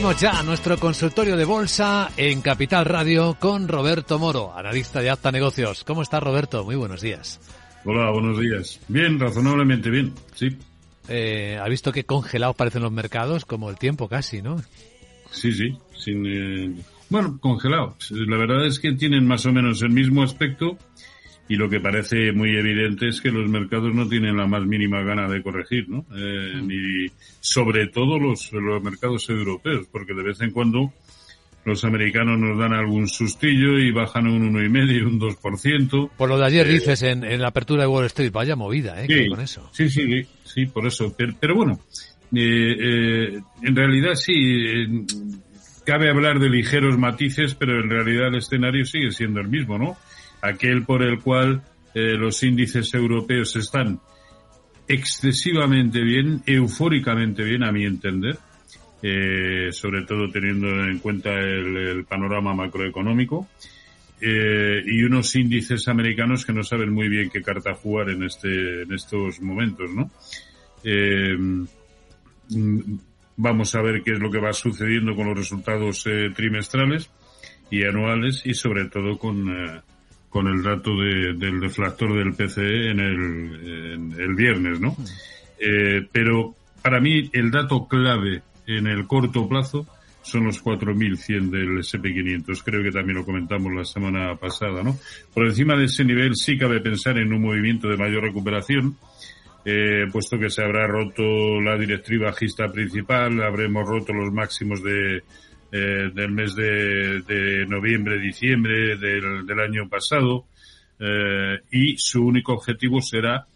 Abrimos ya nuestro consultorio de bolsa en Capital Radio con Roberto Moro, analista de Acta Negocios. ¿Cómo está Roberto? Muy buenos días. Hola, buenos días. Bien, razonablemente bien, sí. Eh, ¿Ha visto que congelados parecen los mercados? Como el tiempo casi, ¿no? Sí, sí. Sin, eh, bueno, congelados. La verdad es que tienen más o menos el mismo aspecto y lo que parece muy evidente es que los mercados no tienen la más mínima gana de corregir, ¿no? Eh, mm. Ni sobre todo los, los mercados europeos, porque de vez en cuando los americanos nos dan algún sustillo y bajan un 1,5 y un 2%. Por lo de ayer eh, dices en, en, la apertura de Wall Street, vaya movida, ¿eh? Sí, con eso. Sí, sí, sí, por eso. Pero, bueno, eh, eh, en realidad sí, cabe hablar de ligeros matices, pero en realidad el escenario sigue siendo el mismo, ¿no? Aquel por el cual eh, los índices europeos están excesivamente bien, eufóricamente bien, a mi entender, eh, sobre todo teniendo en cuenta el, panorama macroeconómico, eh, y unos índices americanos que no saben muy bien qué carta jugar en este, en estos momentos, ¿no? vamos a ver qué es lo que va sucediendo con los resultados trimestrales y anuales y sobre todo con con el dato de, del deflactor del PCE en el, el viernes, ¿no? Eh, pero para mí el dato clave en el corto plazo son los 4.100 del SP500. Creo que también lo comentamos la semana pasada, ¿no? Por encima de ese nivel sí cabe pensar en un movimiento de mayor recuperación, eh, puesto que se habrá roto la directriz bajista principal, habremos roto los máximos de eh, del mes de, de noviembre, diciembre del, del año pasado, eh, y su único objetivo será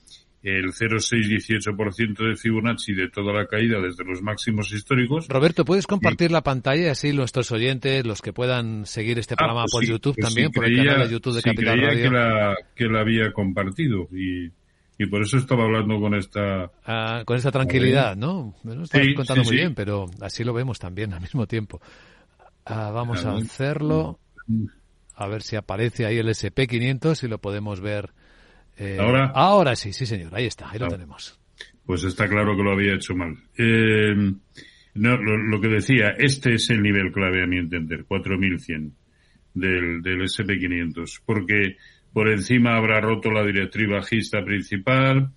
el 0,618% de Fibonacci de toda la caída desde los máximos históricos. Roberto, ¿puedes compartir la pantalla así nuestros oyentes, los que puedan seguir este ah, programa pues por YouTube pues también, por el canal de YouTube de Capital Radio? Que la, que la había compartido y y por eso estaba hablando con esta ah, con esta tranquilidad, ¿no? Me lo estás contando muy bien, pero así lo vemos también al mismo tiempo. Ah, vamos a hacerlo. A ver si aparece ahí el SP500 y lo podemos ver. Eh, ahora. Ahora sí, sí señor. Ahí está, ahí lo ah, tenemos. Pues está claro que lo había hecho mal. Eh, no, lo, que decía, este es el nivel clave a mi entender, 4100 del, del SP500, porque por encima habrá roto la directriz bajista principal,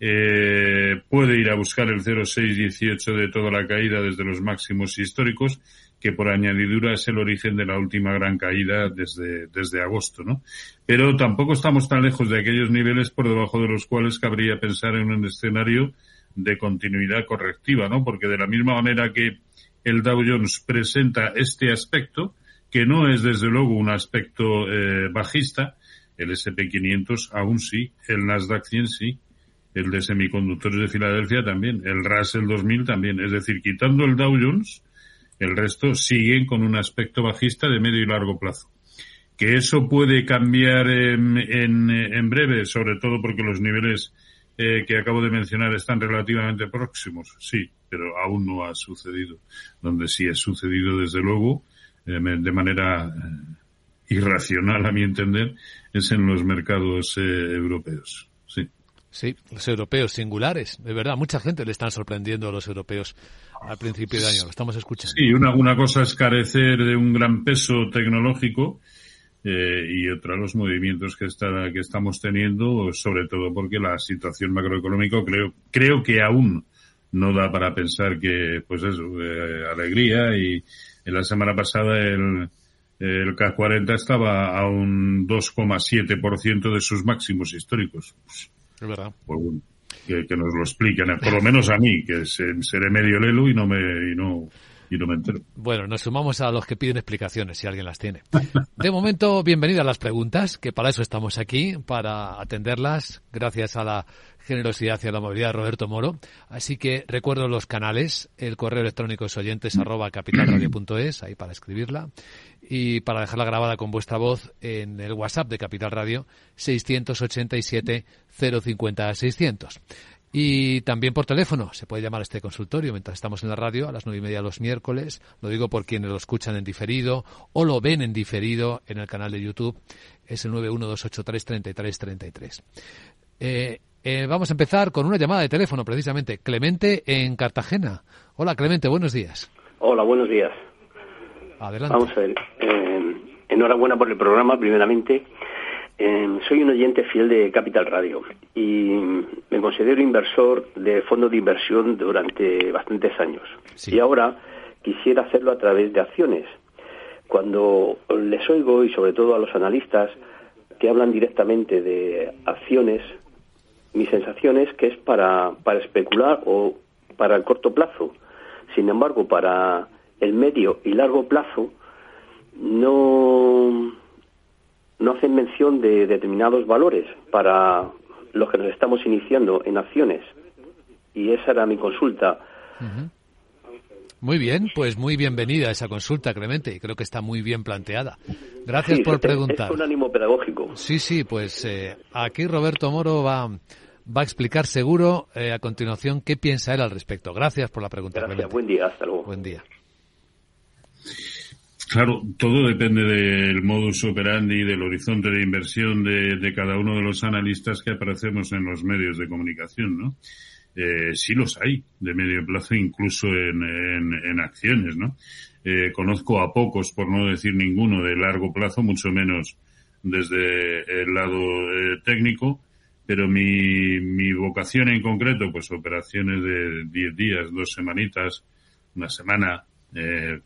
eh, puede ir a buscar el 0,618 de toda la caída desde los máximos históricos, que por añadidura es el origen de la última gran caída desde, desde agosto, ¿no? Pero tampoco estamos tan lejos de aquellos niveles por debajo de los cuales cabría pensar en un escenario de continuidad correctiva, ¿no? Porque de la misma manera que el Dow Jones presenta este aspecto, que no es desde luego un aspecto eh, bajista, el SP500 aún sí, el Nasdaq 100 sí, el de semiconductores de Filadelfia también, el Russell 2000 también. Es decir, quitando el Dow Jones, el resto siguen con un aspecto bajista de medio y largo plazo. Que eso puede cambiar en, en, breve, sobre todo porque los niveles eh, que acabo de mencionar están relativamente próximos, sí, pero aún no ha sucedido. Donde sí ha sucedido, desde luego, eh, de manera eh, irracional, a mi entender, es en los mercados eh, europeos. Sí. Sí, los europeos singulares. De verdad, mucha gente le están sorprendiendo a los europeos al principio de año. Lo estamos escuchando. Sí, una, una cosa es carecer de un gran peso tecnológico eh, y otra los movimientos que, está, que estamos teniendo, sobre todo porque la situación macroeconómica creo, creo que aún no da para pensar que, pues eso, eh, alegría y en la semana pasada el, el CAC 40 estaba a un 2,7% de sus máximos históricos. Es verdad. Pues que, nos lo expliquen, por lo menos a mí, que seré medio lelo y no me, y no, y no me entero. Bueno, nos sumamos a los que piden explicaciones, si alguien las tiene. De momento, bienvenidas las preguntas, que para eso estamos aquí, para atenderlas, gracias a la generosidad y a la movilidad de Roberto Moro. Así que recuerdo los canales, el correo electrónico es oyentes arroba capitalradio.es, ahí para escribirla, y para dejarla grabada con vuestra voz en el WhatsApp de Capital Radio, 687 050 600. Y también por teléfono, se puede llamar a este consultorio mientras estamos en la radio a las nueve y media los miércoles. Lo digo por quienes lo escuchan en diferido o lo ven en diferido en el canal de YouTube. Es el 912833333. Eh, eh, vamos a empezar con una llamada de teléfono, precisamente. Clemente en Cartagena. Hola, Clemente, buenos días. Hola, buenos días. Adelante. Vamos a ver. Eh, enhorabuena por el programa, primeramente. Eh, soy un oyente fiel de Capital Radio y me considero inversor de fondos de inversión durante bastantes años. Y ahora quisiera hacerlo a través de acciones. Cuando les oigo, y sobre todo a los analistas que hablan directamente de acciones, mi sensación es que es para, para especular o para el corto plazo. Sin embargo, para el medio y largo plazo no no hacen mención de determinados valores para los que nos estamos iniciando en acciones. Y esa era mi consulta. Muy bien, pues muy bienvenida esa consulta, Clemente, y creo que está muy bien planteada. Gracias por preguntar. Es un ánimo pedagógico. Sí, sí, pues eh, aquí Roberto Moro va, va a explicar seguro eh, a continuación qué piensa él al respecto. Gracias por la pregunta. Gracias, buen día, hasta luego. Buen día. Claro, todo depende del modus operandi del horizonte de inversión de, cada uno de los analistas que aparecemos en los medios de comunicación, ¿no? Eh, sí los hay de medio plazo, incluso en, en, acciones, ¿no? Eh, conozco a pocos, por no decir ninguno, de largo plazo, mucho menos desde el lado eh, técnico, pero mi, mi vocación en concreto, pues operaciones de 10 días, dos semanitas, una semana, eh,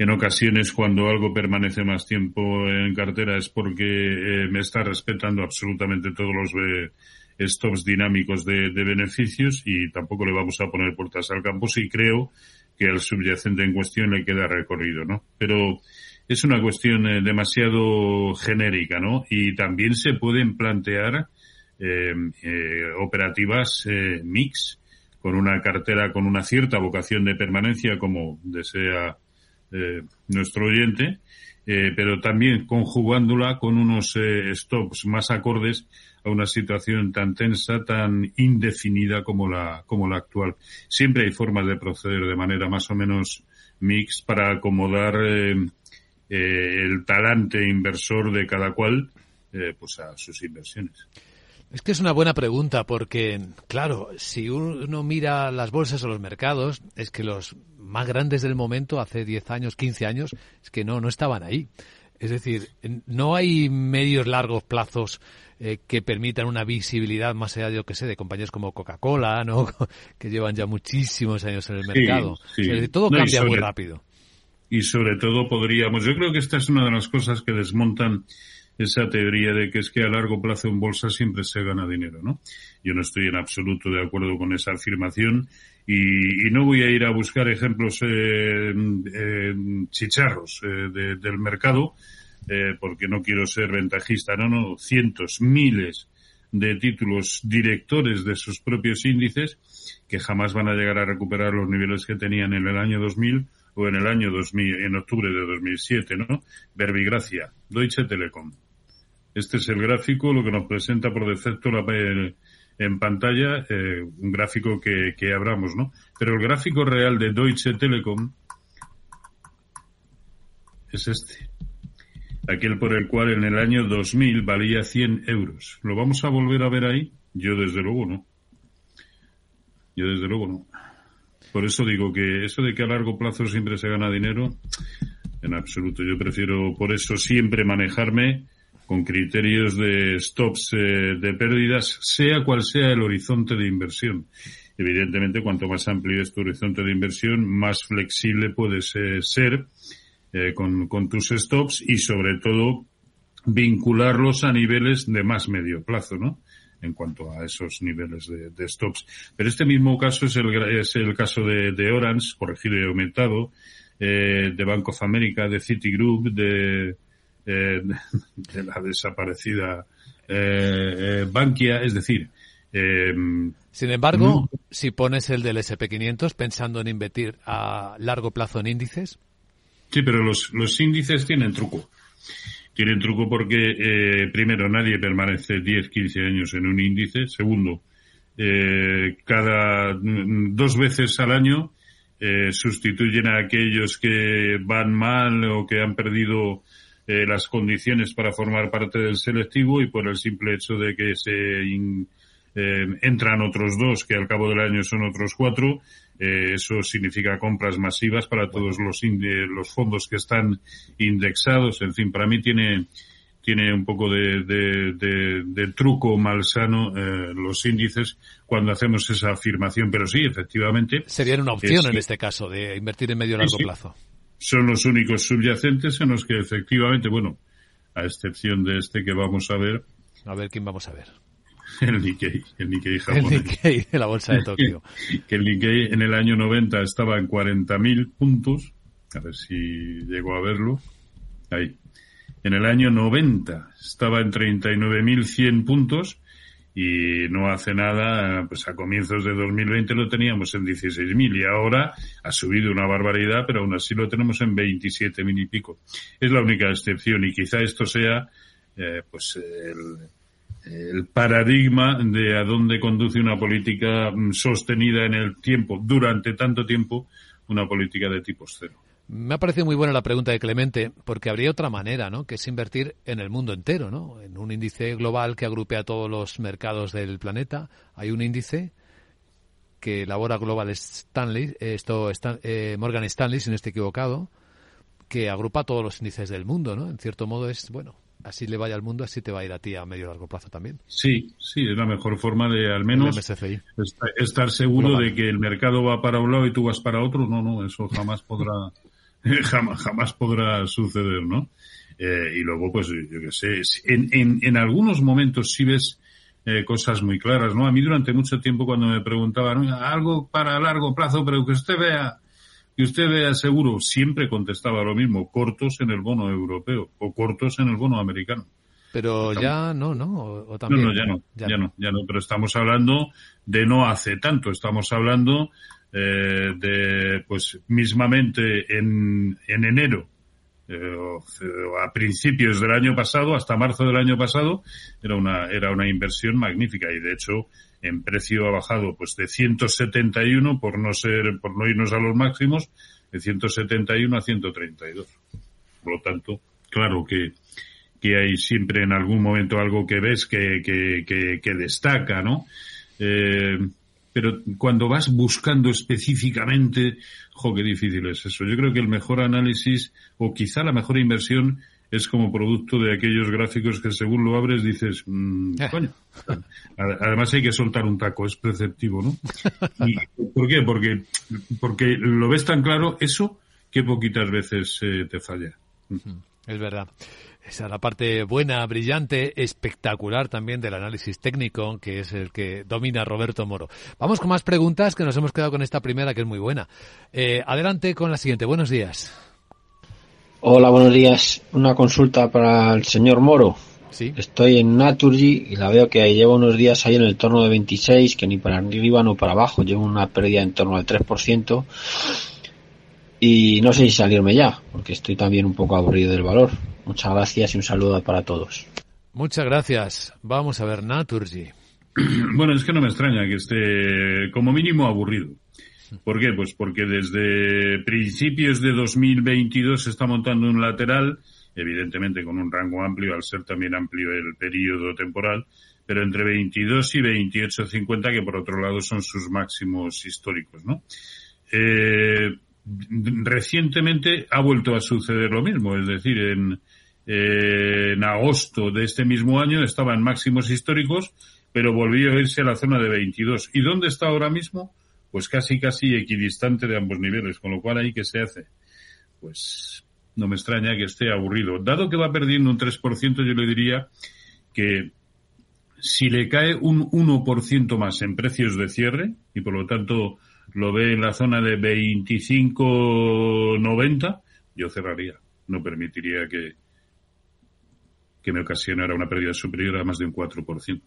en ocasiones cuando algo permanece más tiempo en cartera es porque eh, me está respetando absolutamente todos los eh, stops dinámicos de, beneficios y tampoco le vamos a poner puertas al campo si creo que al subyacente en cuestión le queda recorrido, ¿no? Pero es una cuestión eh, demasiado genérica, ¿no? Y también se pueden plantear operativas mix con una cartera con una cierta vocación de permanencia como desea eh, nuestro oyente, eh, pero también conjugándola con unos eh, stops más acordes a una situación tan tensa, tan indefinida como la, como la actual. Siempre hay formas de proceder de manera más o menos mix para acomodar el talante inversor de cada cual pues a sus inversiones. Es que es una buena pregunta porque, claro, si uno mira las bolsas o los mercados, es que los más grandes del momento, hace 10 años, 15 años, es que no, no estaban ahí. Es decir, no hay medios largos plazos eh, que permitan una visibilidad más allá, yo que sé, de compañías como Coca-Cola, ¿no? que llevan ya muchísimos años en el mercado. todo cambia muy rápido. Y sobre todo podríamos, yo creo que esta es una de las cosas que desmontan esa teoría de que es que a largo plazo en bolsa siempre se gana dinero, ¿no? Yo no estoy en absoluto de acuerdo con esa afirmación y, no voy a ir a buscar ejemplos eh, chicharros eh, del mercado eh, porque no quiero ser ventajista, no, no, cientos, miles de títulos directores de sus propios índices que jamás van a llegar a recuperar los niveles que tenían en el año 2000 o en el año 2000, en octubre de 2007, ¿no? Verbigracia, Deutsche Telekom, este es el gráfico, lo que nos presenta por defecto la, en pantalla, eh, un gráfico que, que abramos, ¿no? Pero el gráfico real de Deutsche Telekom es este. Aquel por el cual en el año 2000 valía 100 euros. ¿Lo vamos a volver a ver ahí? Yo desde luego no. Yo desde luego no. Por eso digo que eso de que a largo plazo siempre se gana dinero, en absoluto. Yo prefiero por eso siempre manejarme con criterios de stops eh, de pérdidas, sea cual sea el horizonte de inversión. evidentemente, cuanto más amplio es tu horizonte de inversión, más flexible puedes ser eh, con, tus stops y, sobre todo, vincularlos a niveles de más medio plazo, ¿no? en cuanto a esos niveles de, stops. Pero este mismo caso es el, es el caso de, de Orange, corregido y aumentado, eh, de Bank of America, de Citigroup, de, eh, de la desaparecida eh, Bankia, es decir. Sin embargo, si pones el del SP500 pensando en invertir a largo plazo en índices. Sí, pero los, los índices tienen truco. Tienen truco porque, eh, primero, nadie permanece 10, 15 años en un índice. Segundo, eh, cada mm, dos veces al año eh, sustituyen a aquellos que van mal o que han perdido eh, las condiciones para formar parte del selectivo y por el simple hecho de que se eh, entran otros dos, que al cabo del año son otros cuatro, eh, eso significa compras masivas para todos los, los fondos que están indexados. En fin, para mí tiene, tiene un poco de, de, truco malsano eh, los índices cuando hacemos esa afirmación, pero sí, efectivamente. Sería una opción en este caso de invertir en medio y largo plazo. Son los únicos subyacentes en los que efectivamente, bueno, a excepción de este que vamos a ver. A ver quién vamos a ver. el Nikkei, el Nikkei japonés. El Nikkei de la bolsa de Tokio. que el Nikkei en el año 90 estaba en 40.000 puntos. A ver si llego a verlo. Ahí. En el año 90 estaba en 39.100 puntos y no hace nada, pues a comienzos de 2020 lo teníamos en 16.000 y ahora ha subido una barbaridad, pero aún así lo tenemos en 27.000 y pico. Es la única excepción y quizá esto sea eh, pues el, el paradigma de a dónde conduce una política mm, sostenida en el tiempo, durante tanto tiempo, una política de tipo cero. Me ha parecido muy buena la pregunta de Clemente, porque habría otra manera, ¿no? Que es invertir en el mundo entero, ¿no? En un índice global que agrupe a todos los mercados del planeta. Hay un índice que elabora Global Stanley, esto está, eh, Morgan Stanley, si no estoy equivocado, que agrupa todos los índices del mundo, ¿no? En cierto modo es, bueno, así le vaya al mundo, así te va a ir a ti a medio largo plazo también. Sí, sí, es la mejor forma de al menos estar seguro de que el mercado va para un lado y tú vas para otro. No, no, eso jamás podrá, jamás, jamás podrá suceder, ¿no? Eh, y luego, pues, yo qué sé, en, en, en algunos momentos sí ves eh, cosas muy claras, ¿no? A mí durante mucho tiempo cuando me preguntaban algo para largo plazo, pero que usted vea y usted vea seguro, siempre contestaba lo mismo, cortos en el bono europeo o cortos en el bono americano. Pero ya no, ¿no? O, también, no, ya no, ya, no, ya no. Pero estamos hablando de no hace tanto. Estamos hablando eh, de, pues, mismamente en, en enero, eh, a principios del año pasado, hasta marzo del año pasado, era una, era una inversión magnífica y de hecho en precio ha bajado pues de 171 por no ser, por no irnos a los máximos, de 171 a 132. Por lo tanto, claro que, que hay siempre en algún momento algo que ves que, que, que, destaca, ¿no? Eh, pero cuando vas buscando específicamente, jo, qué difícil es eso. Yo creo que el mejor análisis, o quizá la mejor inversión, es como producto de aquellos gráficos que según lo abres dices, mmm, coño. Además hay que soltar un taco, es perceptivo, ¿no? ¿Y ¿Por qué? Porque, porque lo ves tan claro eso que poquitas veces eh, te falla. Es verdad. Esa es la parte buena, brillante, espectacular también del análisis técnico, que es el que domina Roberto Moro. Vamos con más preguntas, que nos hemos quedado con esta primera, que es muy buena. Eh, adelante con la siguiente. Buenos días. Hola, buenos días. Una consulta para el señor Moro. Sí. Estoy en Naturgy y la veo que llevo unos días ahí en el torno de 26, que ni para arriba ni para abajo. Llevo una pérdida en torno al 3%. Y no sé si salirme ya, porque estoy también un poco aburrido del valor. Muchas gracias y un saludo para todos. Muchas gracias. Vamos a ver Naturgy. Bueno, es que no me extraña que esté como mínimo aburrido. ¿Por qué? Pues porque desde principios de 2022 se está montando un lateral, evidentemente con un rango amplio, al ser también amplio el periodo temporal, pero entre 22 y 28.50, que por otro lado son sus máximos históricos, ¿no? Eh, recientemente ha vuelto a suceder lo mismo, es decir, en, eh, en agosto de este mismo año estaba en máximos históricos, pero volvió a irse a la zona de 22. ¿Y dónde está ahora mismo? Pues casi, casi equidistante de ambos niveles, con lo cual ahí que se hace. Pues no me extraña que esté aburrido. Dado que va perdiendo un 3%, yo le diría que si le cae un 1% más en precios de cierre, y por lo tanto lo ve en la zona de 25.90, yo cerraría. No permitiría que, que me ocasionara una pérdida superior a más de un 4%.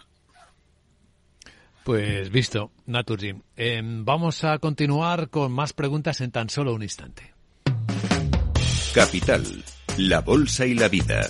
Pues visto, Naturgy. Em, vamos a continuar con más preguntas en tan solo un instante. Capital, la Bolsa y la Vida.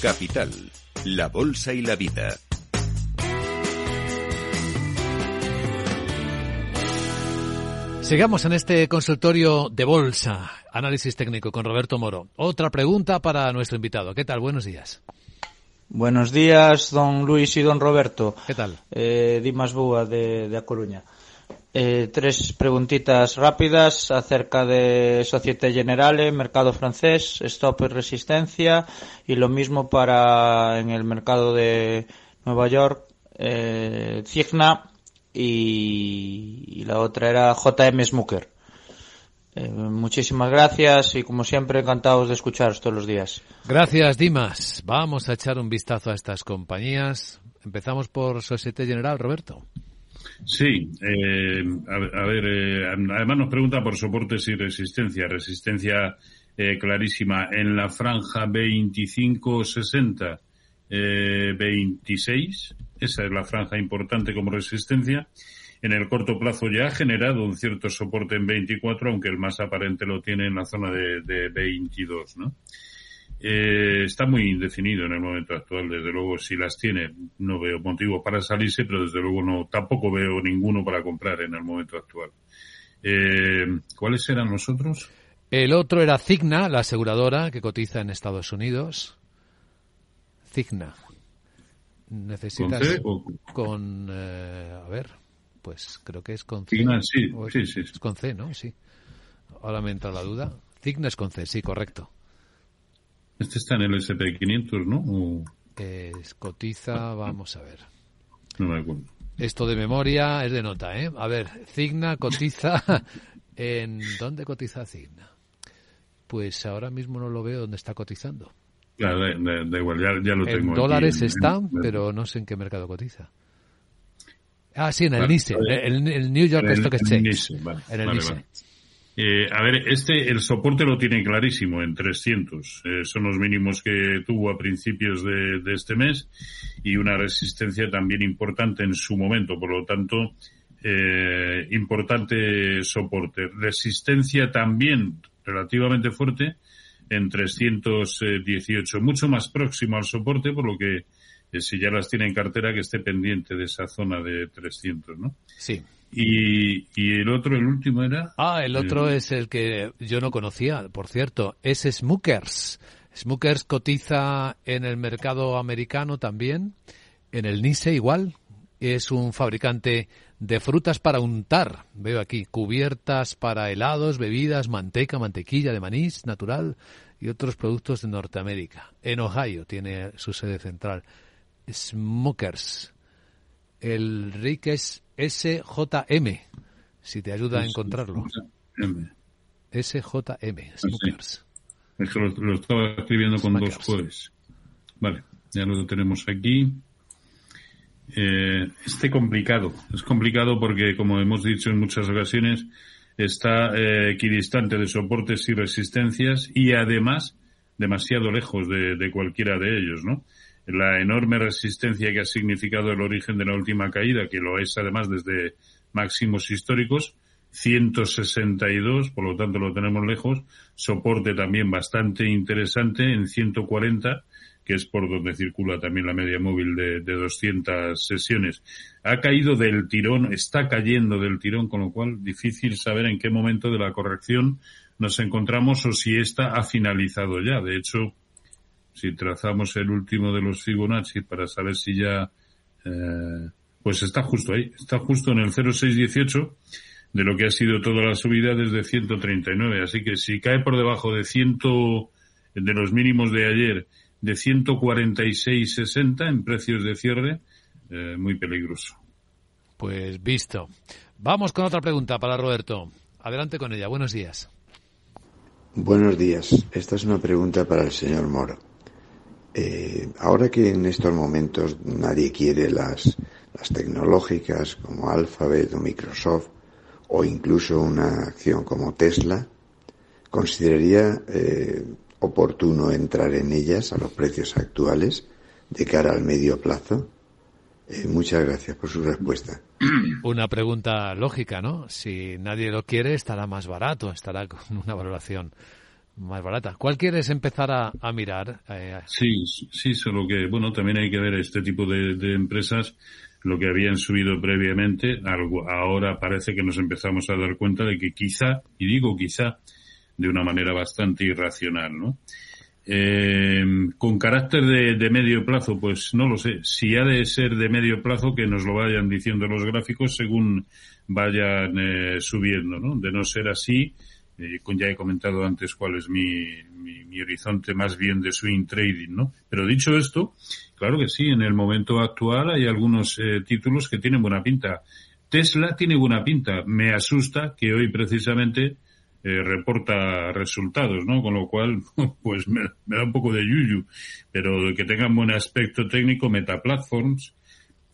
Capital, la Bolsa y la Vida. Sigamos en este consultorio de bolsa, análisis técnico con Roberto Moro. Otra pregunta para nuestro invitado. ¿Qué tal? Buenos días. Buenos días, don Luis y don Roberto. ¿Qué tal? Eh, Dimas Búa de, de A Coruña. Eh, tres preguntitas rápidas acerca de Societe Generale, mercado francés, stop y resistencia y lo mismo para en el mercado de Nueva York, eh, Cigna y, la otra era JM Smooker. Eh, muchísimas gracias y como siempre encantados de escucharos todos los días. Gracias Dimas. Vamos a echar un vistazo a estas compañías. Empezamos por Societe General, Roberto. Sí, eh, a, a, ver, eh, además nos pregunta por soportes y resistencia. Resistencia eh, clarísima en la franja 25-60, 26. Esa es la franja importante como resistencia. En el corto plazo ya ha generado un cierto soporte en 24, aunque el más aparente lo tiene en la zona de, de 22, ¿no? Eh, está muy indefinido en el momento actual. Desde luego, si las tiene, no veo motivo para salirse, pero desde luego no, tampoco veo ninguno para comprar en el momento actual. Eh, ¿Cuáles eran los otros? El otro era Cigna, la aseguradora que cotiza en Estados Unidos. Cigna. Necesitas ¿Con C o- con, eh, a ver, pues creo que es con C. Cigna, sí, es- sí, sí. Es con C, ¿no? Sí. Ahora me entra la duda. Cigna es con C, sí, correcto. Este está en el SP500, ¿no? O- Eh, cotiza, vamos a ver. no me acuerdo. Esto de memoria es de nota, ¿eh? A ver, Cigna cotiza en... ¿Dónde cotiza Cigna? Pues ahora mismo no lo veo dónde está cotizando. Ya, da, da- da igual, ya, ya lo tengo. En aquí dólares en- está, en- pero no sé en qué mercado cotiza. Ah, sí, en el Vale, NICE, vale. el, el New York el- Stock en el Exchange. En el NICE. Eh, a ver, este, el soporte lo tiene clarísimo en 300. Eh, son los mínimos que tuvo a principios de, de este mes y una resistencia también importante en su momento. Por lo tanto, eh, importante soporte. Resistencia también relativamente fuerte en 318. Mucho más próximo al soporte, por lo que eh, si ya las tiene en cartera, que esté pendiente de esa zona de 300, ¿no? Sí. Y, y el otro, el último era. Ah, el otro es el que yo no conocía, por cierto. Es Smookers. Smookers cotiza en el mercado americano también, en el NICE igual. Es un fabricante de frutas para untar. Veo aquí cubiertas para helados, bebidas, manteca, mantequilla de manís natural y otros productos de Norteamérica. En Ohio tiene su sede central. Smookers. El RIC es SJM, si te ayuda a encontrarlo. SJM, Smookers. Es que lo, estaba escribiendo con dos jueves. Vale, ya lo tenemos aquí. Eh, este complicado. Es complicado porque, como hemos dicho en muchas ocasiones, está eh, equidistante de soportes y resistencias y además demasiado lejos de, de, cualquiera de ellos, ¿no? La enorme resistencia que ha significado el origen de la última caída, que lo es además desde máximos históricos, 162, por lo tanto lo tenemos lejos, soporte también bastante interesante en 140, que es por donde circula también la media móvil de, de 200 sesiones. Ha caído del tirón, está cayendo del tirón, con lo cual difícil saber en qué momento de la corrección nos encontramos o si esta ha finalizado ya. De hecho, si trazamos el último de los Fibonacci para saber si ya, eh, pues está justo ahí, está justo en el 0618 de lo que ha sido toda la subida desde 139. Así que si cae por debajo de 100, de los mínimos de ayer, de 146.60 en precios de cierre, eh, muy peligroso. Pues visto. Vamos con otra pregunta para Roberto. Adelante con ella. Buenos días. Buenos días. Esta es una pregunta para el señor Moro. Eh, ahora que en estos momentos nadie quiere las, las tecnológicas como Alphabet o Microsoft, o incluso una acción como Tesla, consideraría eh, oportuno entrar en ellas a los precios actuales de cara al medio plazo? Eh, muchas gracias por su respuesta. Una pregunta lógica, ¿no? Si nadie lo quiere, estará más barato, estará con una valoración más barata. ¿Cuál quieres empezar a, mirar? Eh, sí, sí, solo que, bueno, también hay que ver este tipo de, de empresas lo que habían subido previamente, algo, ahora parece que nos empezamos a dar cuenta de que quizá, y digo quizá, de una manera bastante irracional, ¿no? Eh, con carácter de, medio plazo, pues no lo sé. Si ha de ser de medio plazo, que nos lo vayan diciendo los gráficos según vayan eh, subiendo, ¿no? De no ser así, eh, ya he comentado antes cuál es mi, mi, horizonte más bien de swing trading, ¿no? Pero dicho esto, claro que sí, en el momento actual hay algunos eh, títulos que tienen buena pinta. Tesla tiene buena pinta. Me asusta que hoy precisamente eh, reporta resultados, ¿no? Con lo cual, pues me, da un poco de yuyu. Pero que tengan buen aspecto técnico, Meta Platforms,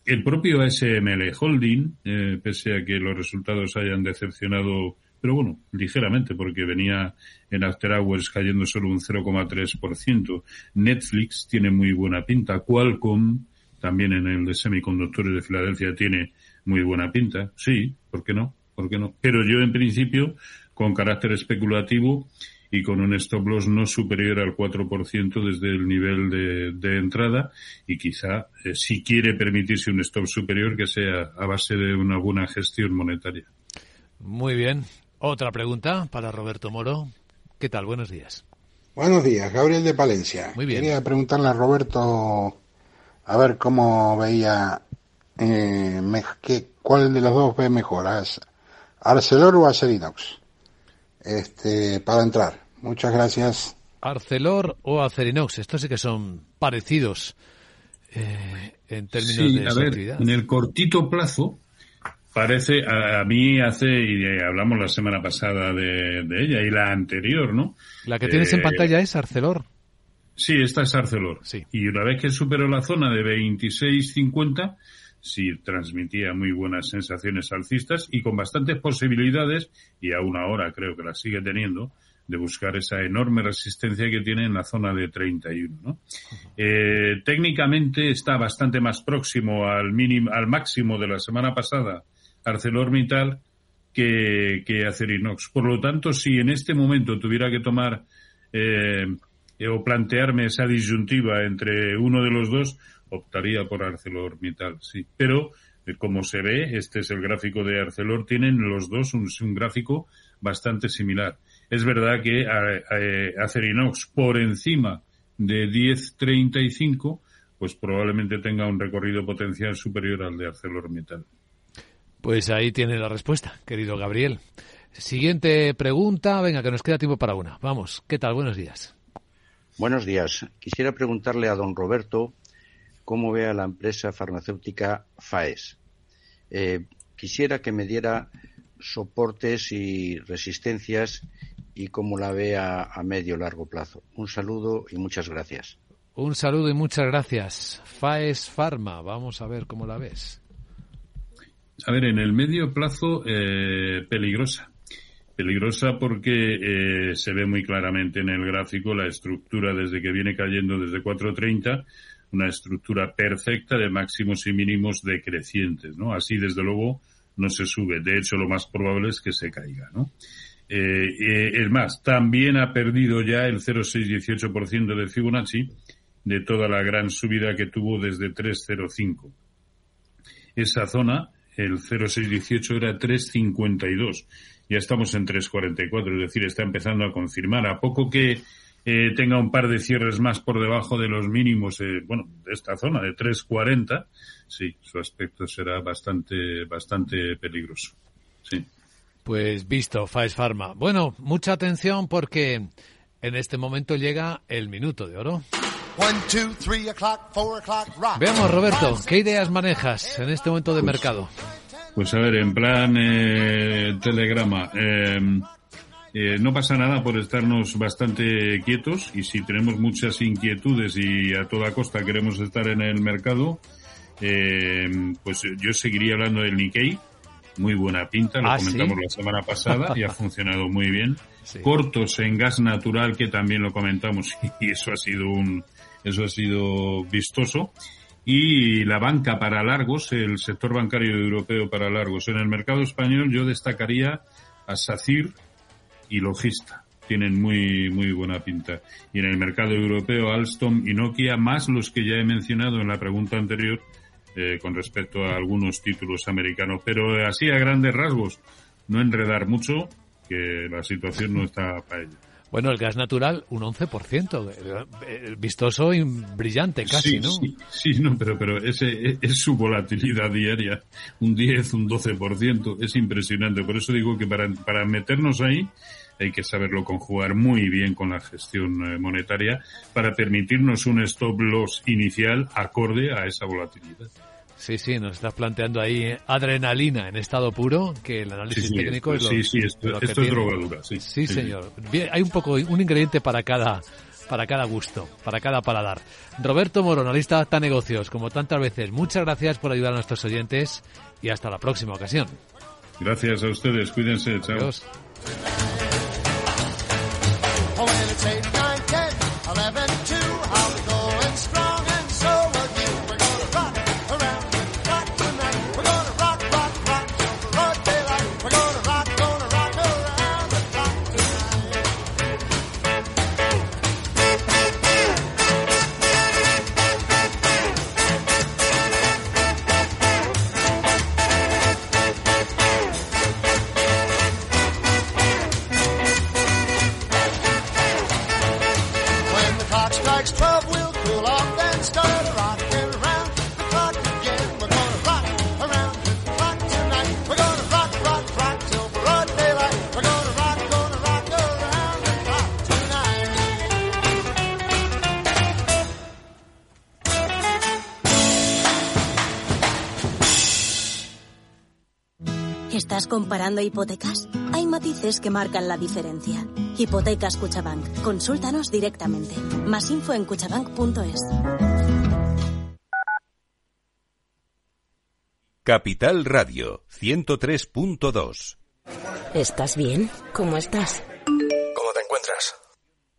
el propio SML Holding, pese a que los resultados hayan decepcionado pero bueno, ligeramente, porque venía en After Hours cayendo solo un 0,3%. Netflix tiene muy buena pinta. Qualcomm, también en el de semiconductores de Filadelfia, tiene muy buena pinta. Sí, ¿por qué no? ¿Por qué no? Pero yo, en principio, con carácter especulativo y con un stop loss no superior al 4% desde el nivel de, entrada y quizá, eh, si quiere permitirse un stop superior, que sea a base de una buena gestión monetaria. Muy bien. Otra pregunta para Roberto Moro. ¿Qué tal? Buenos días. Buenos días, Gabriel de Palencia. Muy bien. Quería preguntarle a Roberto a ver cómo veía eh, cuál de los dos ve mejor, Arcelor o Acerinox, este, para entrar. Muchas gracias. Arcelor o Acerinox, estos sí que son parecidos eh, en términos de a en el cortito plazo, parece, a, mí hace, y hablamos la semana pasada de, ella y la anterior, ¿no? La que tienes en eh, pantalla es Arcelor. Sí, esta es Arcelor. Sí. Y una vez que superó la zona de 26.50, sí transmitía muy buenas sensaciones alcistas y con bastantes posibilidades, y aún ahora creo que la sigue teniendo, de buscar esa enorme resistencia que tiene en la zona de 31. ¿no? Eh, técnicamente está bastante más próximo al mínimo, al máximo de la semana pasada ArcelorMittal que, que Acerinox. Por lo tanto, si en este momento tuviera que tomar eh, o plantearme esa disyuntiva entre uno de los dos, optaría por ArcelorMittal, sí. Pero, eh, como se ve, este es el gráfico de Arcelor, tienen los dos un, gráfico bastante similar. Es verdad que Acerinox por encima de 10.35, pues probablemente tenga un recorrido potencial superior al de ArcelorMittal. Pues ahí tiene la respuesta, querido Gabriel. Siguiente pregunta, venga, que nos queda tiempo para una. Vamos, ¿qué tal? Buenos días. Buenos días. Quisiera preguntarle a don Roberto cómo ve a la empresa farmacéutica FAES. Eh, quisiera que me diera soportes y resistencias y cómo la ve a, a medio largo plazo. Un saludo y muchas gracias. Un saludo y muchas gracias. Faes Pharma, vamos a ver cómo la ves. A ver, en el medio plazo, eh, peligrosa. Peligrosa porque eh, se ve muy claramente en el gráfico la estructura desde que viene cayendo desde 4.30, una estructura perfecta de máximos y mínimos decrecientes, ¿no? Así, desde luego, no se sube. De hecho, lo más probable es que se caiga, ¿no? Eh, es más, también ha perdido ya el 0,618% de Fibonacci de toda la gran subida que tuvo desde 3,05. Esa zona, el 0,618 era 3,52. Ya estamos en 3,44, es decir, está empezando a confirmar. A poco que eh, tenga un par de cierres más por debajo de los mínimos, eh, bueno, de esta zona, de 3,40, sí, su aspecto será bastante, bastante peligroso. Sí. Pues visto, Faes Pharma. Bueno, mucha atención porque en este momento llega el minuto de oro. Veamos, Roberto, ¿qué ideas manejas en este momento de mercado? Pues a ver, en plan eh, telegrama, em, eh, no pasa nada por estarnos bastante quietos y si tenemos muchas inquietudes y a toda costa queremos estar en el mercado, em, pues yo seguiría hablando del Nikkei, muy buena pinta, lo Ah, comentamos ¿sí? la semana pasada y ha funcionado muy bien. Cortos en gas natural, que también lo comentamos y eso ha sido un, eso ha sido vistoso. Y la banca para largos, el sector bancario europeo para largos. En el mercado español yo destacaría a SACIR y Logista. Tienen muy, muy buena pinta. Y en el mercado europeo, Alstom y Nokia, más los que ya he mencionado en la pregunta anterior, eh, con respecto a algunos títulos americanos. Pero así a grandes rasgos, no enredar mucho, que la situación no está para ello. Bueno, el gas natural, un 11%. eh, Vistoso y brillante casi, sí, ¿no? Sí, sí, no, pero, pero ese es, es su volatilidad diaria. Un 10, un 12%. Es impresionante. Por eso digo que para, para meternos ahí hay que saberlo conjugar muy bien con la gestión eh, monetaria para permitirnos un stop loss inicial acorde a esa volatilidad. Sí, sí, nos estás planteando ahí eh, adrenalina en estado puro, que el análisis Sí, técnico esto- es lo, sí, sí, esto- lo que esto es tiene. drogadura, sí. Sí, señor. Bien, hay un poco, un ingrediente para cada, para cada gusto, para cada paladar. Roberto Moro, analista de Acta Negocios, como tantas veces, muchas gracias por ayudar a nuestros oyentes y hasta la próxima ocasión. Gracias a ustedes. Cuídense. Chao. Adiós. Oh, comparando hipotecas? Hay matices que marcan la diferencia. Hipotecas Cuchabank. Consúltanos directamente. Más info en cuchabank.es. Capital Radio 103.2. ¿Estás bien? ¿Cómo estás? ¿Cómo te encuentras?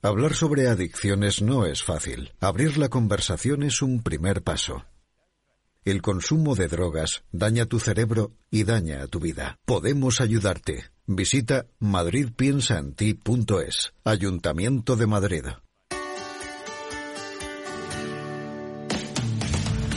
Hablar sobre adicciones no es fácil. Abrir la conversación es un primer paso. El consumo de drogas daña tu cerebro y daña tu vida. Podemos ayudarte. Visita madridpiensaenti.es. Ayuntamiento de Madrid.